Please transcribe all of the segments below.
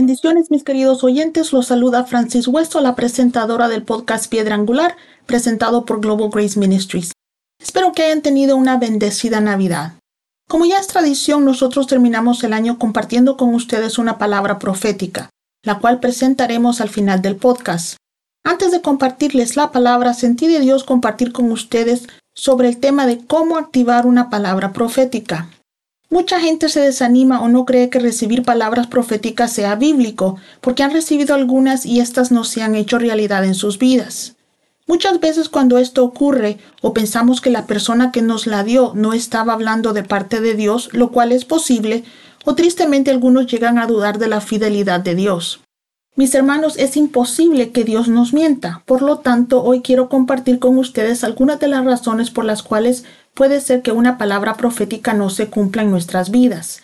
Bendiciones mis queridos oyentes, los saluda Francis Hueso, la presentadora del podcast Piedra Angular, presentado por Global Grace Ministries. Espero que hayan tenido una bendecida Navidad. Como ya es tradición, nosotros terminamos el año compartiendo con ustedes una palabra profética, la cual presentaremos al final del podcast. Antes de compartirles la palabra, sentí de Dios compartir con ustedes sobre el tema de cómo activar una palabra profética. Mucha gente se desanima o no cree que recibir palabras proféticas sea bíblico, porque han recibido algunas y éstas no se han hecho realidad en sus vidas. Muchas veces cuando esto ocurre o pensamos que la persona que nos la dio no estaba hablando de parte de Dios, lo cual es posible, o tristemente algunos llegan a dudar de la fidelidad de Dios. Mis hermanos, es imposible que Dios nos mienta. Por lo tanto, hoy quiero compartir con ustedes algunas de las razones por las cuales puede ser que una palabra profética no se cumpla en nuestras vidas.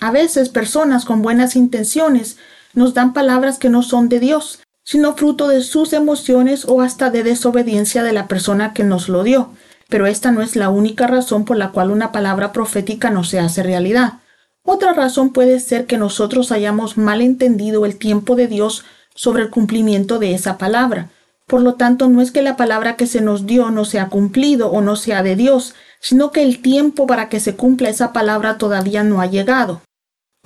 A veces personas con buenas intenciones nos dan palabras que no son de Dios, sino fruto de sus emociones o hasta de desobediencia de la persona que nos lo dio. Pero esta no es la única razón por la cual una palabra profética no se hace realidad. Otra razón puede ser que nosotros hayamos mal entendido el tiempo de Dios sobre el cumplimiento de esa palabra. Por lo tanto, no es que la palabra que se nos dio no sea cumplido o no sea de Dios, sino que el tiempo para que se cumpla esa palabra todavía no ha llegado.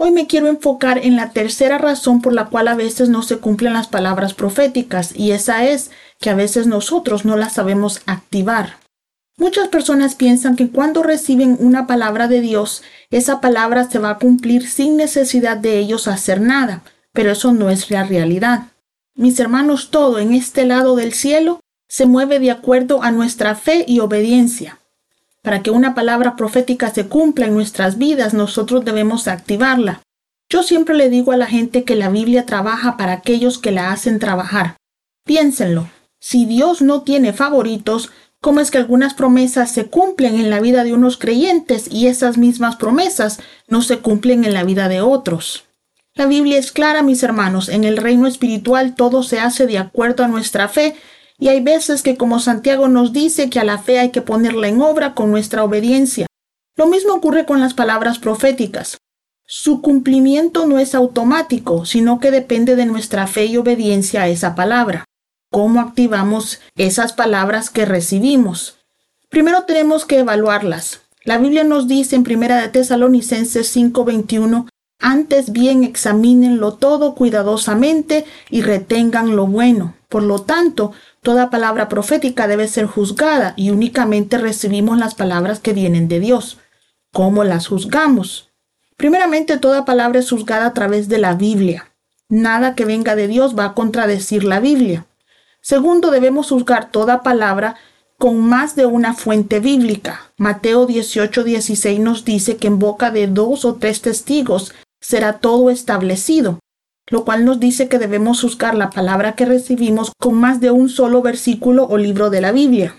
Hoy me quiero enfocar en la tercera razón por la cual a veces no se cumplen las palabras proféticas, y esa es que a veces nosotros no las sabemos activar. Muchas personas piensan que cuando reciben una palabra de Dios, esa palabra se va a cumplir sin necesidad de ellos hacer nada, pero eso no es la realidad. Mis hermanos, todo en este lado del cielo se mueve de acuerdo a nuestra fe y obediencia. Para que una palabra profética se cumpla en nuestras vidas, nosotros debemos activarla. Yo siempre le digo a la gente que la Biblia trabaja para aquellos que la hacen trabajar. Piénsenlo. Si Dios no tiene favoritos, ¿cómo es que algunas promesas se cumplen en la vida de unos creyentes y esas mismas promesas no se cumplen en la vida de otros? La Biblia es clara, mis hermanos, en el reino espiritual todo se hace de acuerdo a nuestra fe y hay veces que como Santiago nos dice que a la fe hay que ponerla en obra con nuestra obediencia. Lo mismo ocurre con las palabras proféticas. Su cumplimiento no es automático, sino que depende de nuestra fe y obediencia a esa palabra. ¿Cómo activamos esas palabras que recibimos? Primero tenemos que evaluarlas. La Biblia nos dice en Primera de Tesalonicenses 5:21, antes bien examínenlo todo cuidadosamente y retengan lo bueno. Por lo tanto, Toda palabra profética debe ser juzgada y únicamente recibimos las palabras que vienen de Dios. ¿Cómo las juzgamos? Primeramente, toda palabra es juzgada a través de la Biblia. Nada que venga de Dios va a contradecir la Biblia. Segundo, debemos juzgar toda palabra con más de una fuente bíblica. Mateo 18, 16 nos dice que en boca de dos o tres testigos será todo establecido lo cual nos dice que debemos buscar la palabra que recibimos con más de un solo versículo o libro de la Biblia.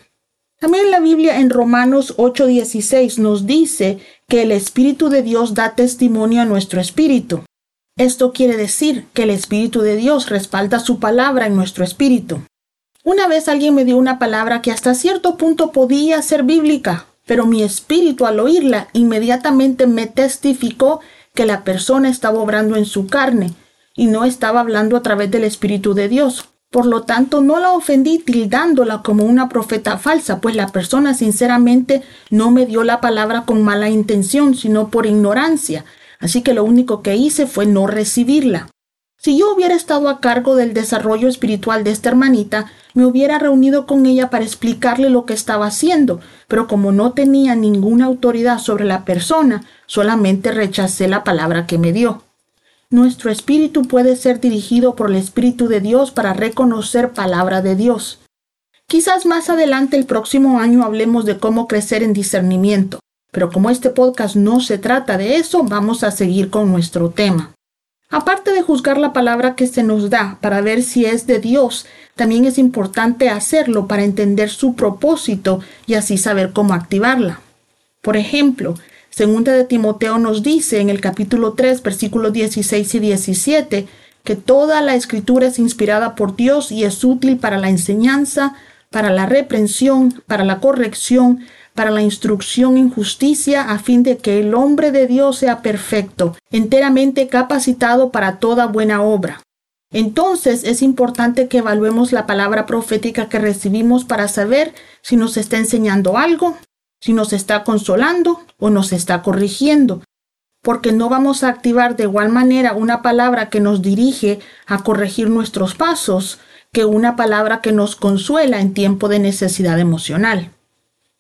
También la Biblia en Romanos 8:16 nos dice que el Espíritu de Dios da testimonio a nuestro espíritu. Esto quiere decir que el Espíritu de Dios respalda su palabra en nuestro espíritu. Una vez alguien me dio una palabra que hasta cierto punto podía ser bíblica, pero mi espíritu al oírla inmediatamente me testificó que la persona estaba obrando en su carne y no estaba hablando a través del Espíritu de Dios. Por lo tanto, no la ofendí tildándola como una profeta falsa, pues la persona sinceramente no me dio la palabra con mala intención, sino por ignorancia. Así que lo único que hice fue no recibirla. Si yo hubiera estado a cargo del desarrollo espiritual de esta hermanita, me hubiera reunido con ella para explicarle lo que estaba haciendo, pero como no tenía ninguna autoridad sobre la persona, solamente rechacé la palabra que me dio. Nuestro espíritu puede ser dirigido por el Espíritu de Dios para reconocer palabra de Dios. Quizás más adelante el próximo año hablemos de cómo crecer en discernimiento, pero como este podcast no se trata de eso, vamos a seguir con nuestro tema. Aparte de juzgar la palabra que se nos da para ver si es de Dios, también es importante hacerlo para entender su propósito y así saber cómo activarla. Por ejemplo, Segunda de Timoteo nos dice en el capítulo 3, versículos 16 y 17, que toda la escritura es inspirada por Dios y es útil para la enseñanza, para la reprensión, para la corrección, para la instrucción en justicia, a fin de que el hombre de Dios sea perfecto, enteramente capacitado para toda buena obra. Entonces es importante que evaluemos la palabra profética que recibimos para saber si nos está enseñando algo, si nos está consolando o nos está corrigiendo, porque no vamos a activar de igual manera una palabra que nos dirige a corregir nuestros pasos que una palabra que nos consuela en tiempo de necesidad emocional.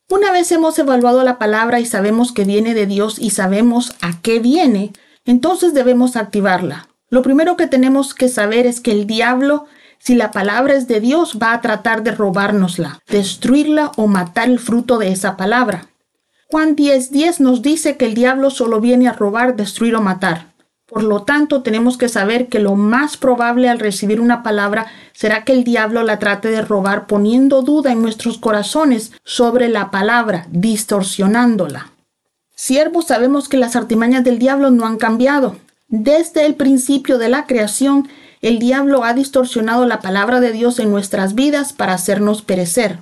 Una vez hemos evaluado la palabra y sabemos que viene de Dios y sabemos a qué viene, entonces debemos activarla. Lo primero que tenemos que saber es que el diablo, si la palabra es de Dios, va a tratar de robárnosla, destruirla o matar el fruto de esa palabra. Juan 10:10 nos dice que el diablo solo viene a robar, destruir o matar. Por lo tanto, tenemos que saber que lo más probable al recibir una palabra será que el diablo la trate de robar poniendo duda en nuestros corazones sobre la palabra, distorsionándola. Siervos sabemos que las artimañas del diablo no han cambiado. Desde el principio de la creación, el diablo ha distorsionado la palabra de Dios en nuestras vidas para hacernos perecer.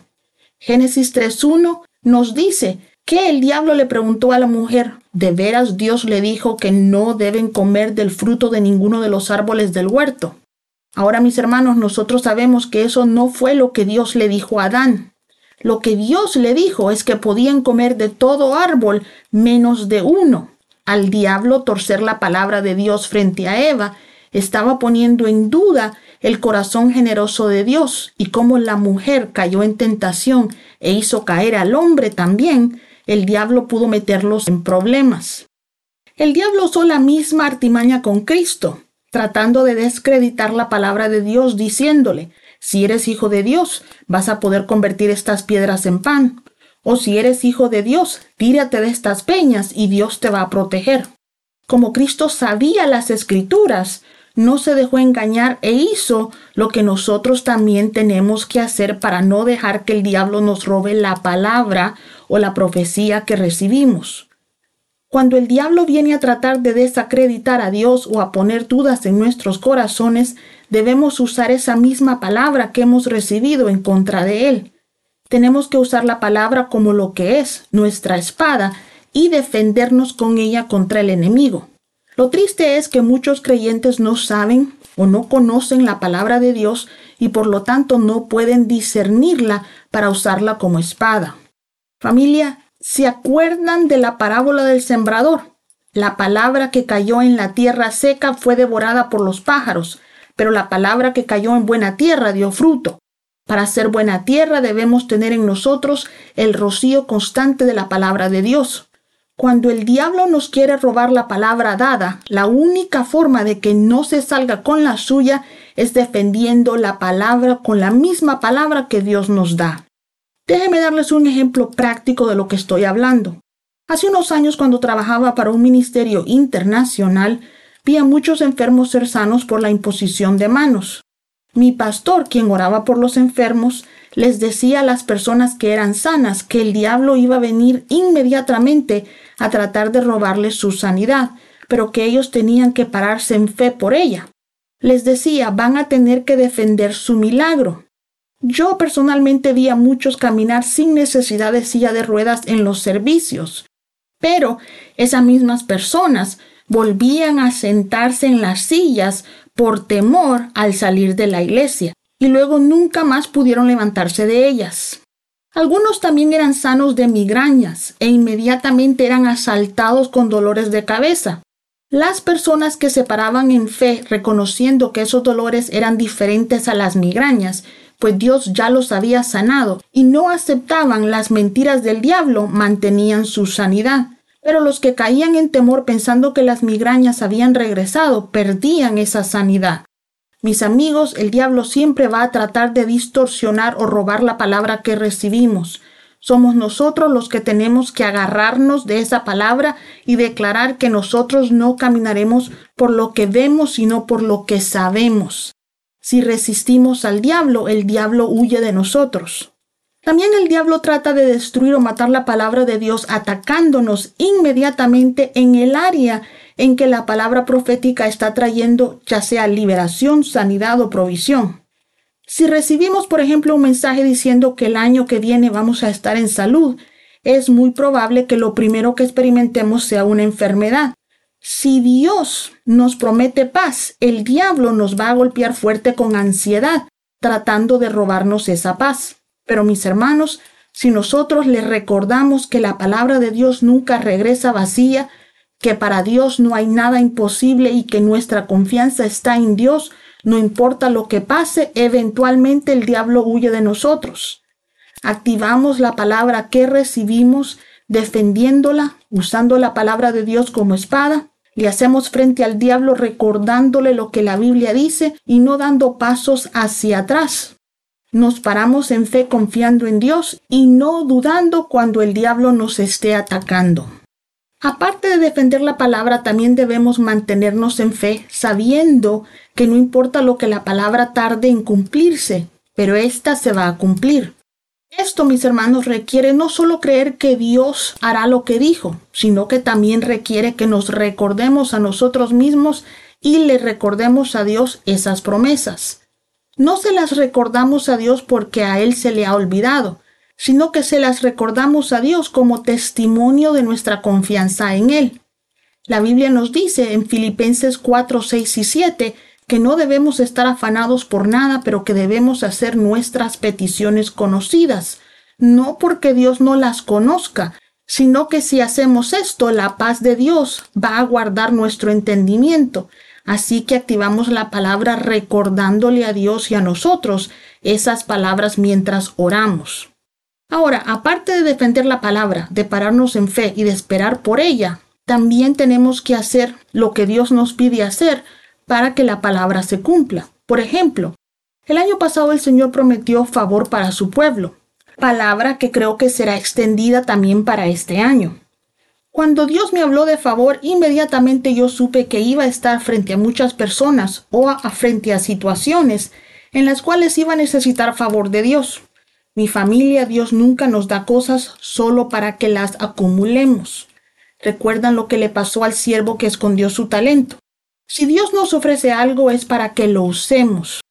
Génesis 3.1 nos dice que el diablo le preguntó a la mujer, ¿de veras Dios le dijo que no deben comer del fruto de ninguno de los árboles del huerto? Ahora, mis hermanos, nosotros sabemos que eso no fue lo que Dios le dijo a Adán. Lo que Dios le dijo es que podían comer de todo árbol menos de uno. Al diablo torcer la palabra de Dios frente a Eva, estaba poniendo en duda el corazón generoso de Dios y cómo la mujer cayó en tentación e hizo caer al hombre también, el diablo pudo meterlos en problemas. El diablo usó la misma artimaña con Cristo, tratando de descreditar la palabra de Dios, diciéndole, si eres hijo de Dios, vas a poder convertir estas piedras en pan. O si eres hijo de Dios, tírate de estas peñas y Dios te va a proteger. Como Cristo sabía las escrituras, no se dejó engañar e hizo lo que nosotros también tenemos que hacer para no dejar que el diablo nos robe la palabra o la profecía que recibimos. Cuando el diablo viene a tratar de desacreditar a Dios o a poner dudas en nuestros corazones, debemos usar esa misma palabra que hemos recibido en contra de él. Tenemos que usar la palabra como lo que es, nuestra espada, y defendernos con ella contra el enemigo. Lo triste es que muchos creyentes no saben o no conocen la palabra de Dios y por lo tanto no pueden discernirla para usarla como espada. Familia, ¿se acuerdan de la parábola del sembrador? La palabra que cayó en la tierra seca fue devorada por los pájaros, pero la palabra que cayó en buena tierra dio fruto. Para ser buena tierra debemos tener en nosotros el rocío constante de la palabra de Dios. Cuando el diablo nos quiere robar la palabra dada, la única forma de que no se salga con la suya es defendiendo la palabra con la misma palabra que Dios nos da. Déjenme darles un ejemplo práctico de lo que estoy hablando. Hace unos años cuando trabajaba para un ministerio internacional, vi a muchos enfermos ser sanos por la imposición de manos. Mi pastor, quien oraba por los enfermos, les decía a las personas que eran sanas que el diablo iba a venir inmediatamente a tratar de robarles su sanidad, pero que ellos tenían que pararse en fe por ella. Les decía, van a tener que defender su milagro. Yo personalmente vi a muchos caminar sin necesidad de silla de ruedas en los servicios, pero esas mismas personas volvían a sentarse en las sillas por temor al salir de la iglesia, y luego nunca más pudieron levantarse de ellas. Algunos también eran sanos de migrañas e inmediatamente eran asaltados con dolores de cabeza. Las personas que se paraban en fe reconociendo que esos dolores eran diferentes a las migrañas pues Dios ya los había sanado, y no aceptaban las mentiras del diablo, mantenían su sanidad. Pero los que caían en temor pensando que las migrañas habían regresado, perdían esa sanidad. Mis amigos, el diablo siempre va a tratar de distorsionar o robar la palabra que recibimos. Somos nosotros los que tenemos que agarrarnos de esa palabra y declarar que nosotros no caminaremos por lo que vemos, sino por lo que sabemos. Si resistimos al diablo, el diablo huye de nosotros. También el diablo trata de destruir o matar la palabra de Dios atacándonos inmediatamente en el área en que la palabra profética está trayendo ya sea liberación, sanidad o provisión. Si recibimos, por ejemplo, un mensaje diciendo que el año que viene vamos a estar en salud, es muy probable que lo primero que experimentemos sea una enfermedad. Si Dios nos promete paz, el diablo nos va a golpear fuerte con ansiedad, tratando de robarnos esa paz. Pero mis hermanos, si nosotros le recordamos que la palabra de Dios nunca regresa vacía, que para Dios no hay nada imposible y que nuestra confianza está en Dios, no importa lo que pase, eventualmente el diablo huye de nosotros. Activamos la palabra que recibimos, defendiéndola, usando la palabra de Dios como espada. Le hacemos frente al diablo recordándole lo que la Biblia dice y no dando pasos hacia atrás. Nos paramos en fe confiando en Dios y no dudando cuando el diablo nos esté atacando. Aparte de defender la palabra, también debemos mantenernos en fe, sabiendo que no importa lo que la palabra tarde en cumplirse, pero ésta se va a cumplir. Esto, mis hermanos, requiere no solo creer que Dios hará lo que dijo, sino que también requiere que nos recordemos a nosotros mismos y le recordemos a Dios esas promesas. No se las recordamos a Dios porque a Él se le ha olvidado, sino que se las recordamos a Dios como testimonio de nuestra confianza en Él. La Biblia nos dice en Filipenses 4, 6 y 7 que no debemos estar afanados por nada, pero que debemos hacer nuestras peticiones conocidas, no porque Dios no las conozca, sino que si hacemos esto, la paz de Dios va a guardar nuestro entendimiento. Así que activamos la palabra recordándole a Dios y a nosotros esas palabras mientras oramos. Ahora, aparte de defender la palabra, de pararnos en fe y de esperar por ella, también tenemos que hacer lo que Dios nos pide hacer para que la palabra se cumpla. Por ejemplo, el año pasado el Señor prometió favor para su pueblo, palabra que creo que será extendida también para este año. Cuando Dios me habló de favor, inmediatamente yo supe que iba a estar frente a muchas personas o a, frente a situaciones en las cuales iba a necesitar favor de Dios. Mi familia, Dios nunca nos da cosas solo para que las acumulemos. ¿Recuerdan lo que le pasó al siervo que escondió su talento? Si Dios nos ofrece algo es para que lo usemos.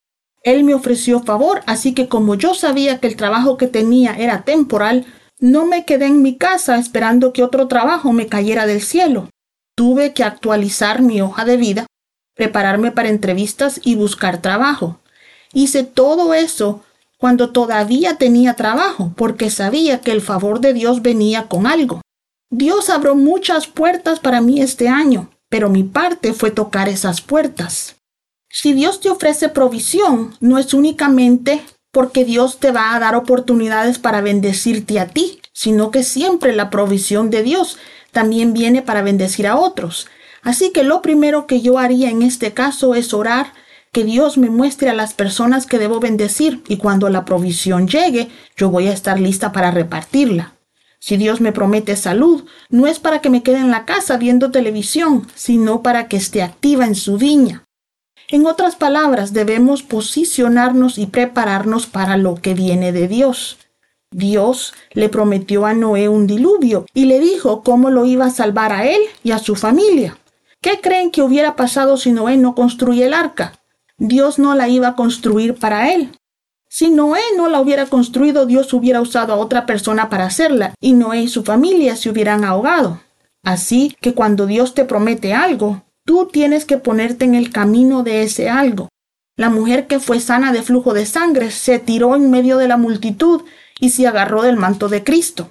Él me ofreció favor, así que como yo sabía que el trabajo que tenía era temporal, no me quedé en mi casa esperando que otro trabajo me cayera del cielo. Tuve que actualizar mi hoja de vida, prepararme para entrevistas y buscar trabajo. Hice todo eso cuando todavía tenía trabajo, porque sabía que el favor de Dios venía con algo. Dios abrió muchas puertas para mí este año, pero mi parte fue tocar esas puertas. Si Dios te ofrece provisión, no es únicamente porque Dios te va a dar oportunidades para bendecirte a ti, sino que siempre la provisión de Dios también viene para bendecir a otros. Así que lo primero que yo haría en este caso es orar que Dios me muestre a las personas que debo bendecir y cuando la provisión llegue, yo voy a estar lista para repartirla. Si Dios me promete salud, no es para que me quede en la casa viendo televisión, sino para que esté activa en su viña. En otras palabras, debemos posicionarnos y prepararnos para lo que viene de Dios. Dios le prometió a Noé un diluvio y le dijo cómo lo iba a salvar a él y a su familia. ¿Qué creen que hubiera pasado si Noé no construye el arca? Dios no la iba a construir para él, si Noé no la hubiera construido, Dios hubiera usado a otra persona para hacerla, y Noé y su familia se hubieran ahogado. Así que cuando Dios te promete algo, tú tienes que ponerte en el camino de ese algo. La mujer que fue sana de flujo de sangre se tiró en medio de la multitud y se agarró del manto de Cristo.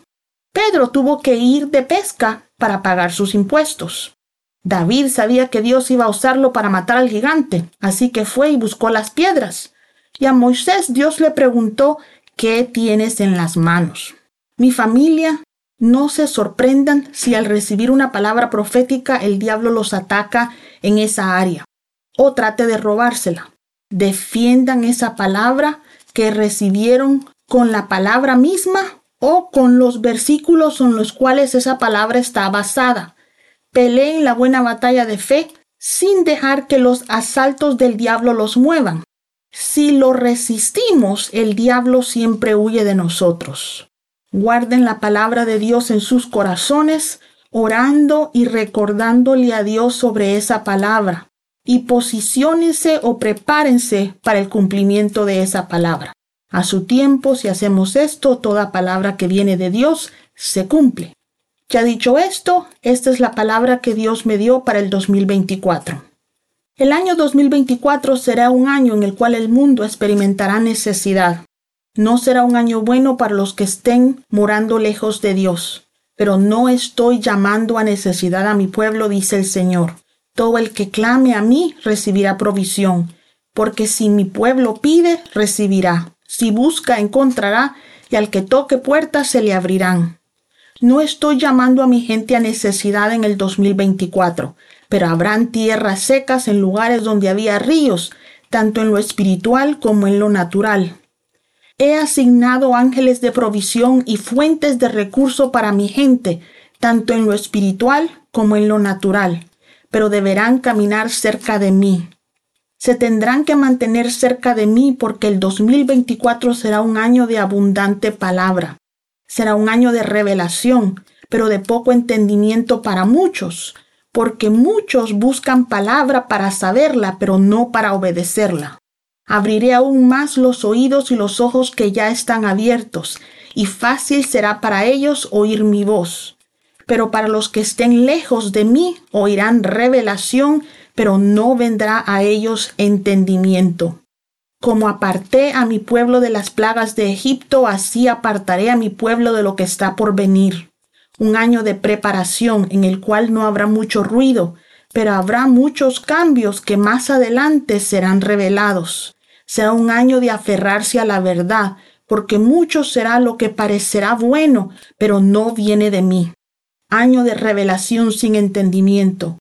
Pedro tuvo que ir de pesca para pagar sus impuestos. David sabía que Dios iba a usarlo para matar al gigante, así que fue y buscó las piedras. Y a Moisés Dios le preguntó, ¿qué tienes en las manos? Mi familia, no se sorprendan si al recibir una palabra profética el diablo los ataca en esa área o trate de robársela. Defiendan esa palabra que recibieron con la palabra misma o con los versículos en los cuales esa palabra está basada. Peleen la buena batalla de fe sin dejar que los asaltos del diablo los muevan. Si lo resistimos, el diablo siempre huye de nosotros. Guarden la palabra de Dios en sus corazones, orando y recordándole a Dios sobre esa palabra. Y posiciónense o prepárense para el cumplimiento de esa palabra. A su tiempo, si hacemos esto, toda palabra que viene de Dios se cumple. Ya dicho esto, esta es la palabra que Dios me dio para el 2024. El año 2024 será un año en el cual el mundo experimentará necesidad. No será un año bueno para los que estén morando lejos de Dios. Pero no estoy llamando a necesidad a mi pueblo, dice el Señor. Todo el que clame a mí recibirá provisión, porque si mi pueblo pide, recibirá. Si busca, encontrará, y al que toque puertas se le abrirán. No estoy llamando a mi gente a necesidad en el 2024, pero habrán tierras secas en lugares donde había ríos, tanto en lo espiritual como en lo natural. He asignado ángeles de provisión y fuentes de recurso para mi gente, tanto en lo espiritual como en lo natural, pero deberán caminar cerca de mí. Se tendrán que mantener cerca de mí porque el 2024 será un año de abundante palabra. Será un año de revelación, pero de poco entendimiento para muchos, porque muchos buscan palabra para saberla, pero no para obedecerla. Abriré aún más los oídos y los ojos que ya están abiertos, y fácil será para ellos oír mi voz. Pero para los que estén lejos de mí oirán revelación, pero no vendrá a ellos entendimiento. Como aparté a mi pueblo de las plagas de Egipto, así apartaré a mi pueblo de lo que está por venir un año de preparación en el cual no habrá mucho ruido, pero habrá muchos cambios que más adelante serán revelados. Será un año de aferrarse a la verdad, porque mucho será lo que parecerá bueno, pero no viene de mí. Año de revelación sin entendimiento.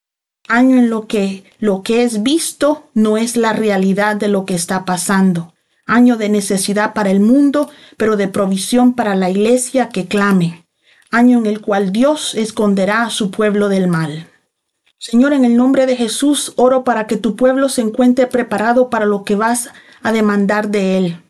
Año en lo que lo que es visto no es la realidad de lo que está pasando. Año de necesidad para el mundo, pero de provisión para la iglesia que clame año en el cual Dios esconderá a su pueblo del mal. Señor, en el nombre de Jesús, oro para que tu pueblo se encuentre preparado para lo que vas a demandar de él.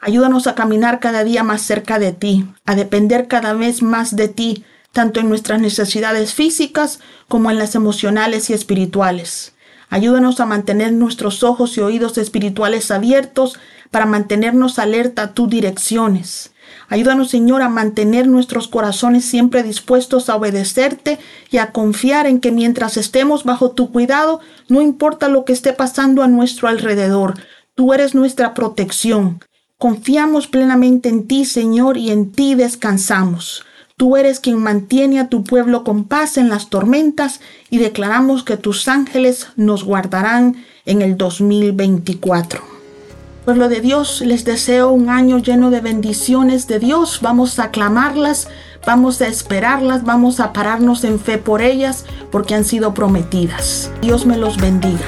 Ayúdanos a caminar cada día más cerca de ti, a depender cada vez más de ti, tanto en nuestras necesidades físicas como en las emocionales y espirituales. Ayúdanos a mantener nuestros ojos y oídos espirituales abiertos para mantenernos alerta a tus direcciones. Ayúdanos, Señor, a mantener nuestros corazones siempre dispuestos a obedecerte y a confiar en que mientras estemos bajo tu cuidado, no importa lo que esté pasando a nuestro alrededor, tú eres nuestra protección. Confiamos plenamente en ti, Señor, y en ti descansamos. Tú eres quien mantiene a tu pueblo con paz en las tormentas y declaramos que tus ángeles nos guardarán en el 2024. Pueblo de Dios, les deseo un año lleno de bendiciones de Dios. Vamos a aclamarlas, vamos a esperarlas, vamos a pararnos en fe por ellas porque han sido prometidas. Dios me los bendiga.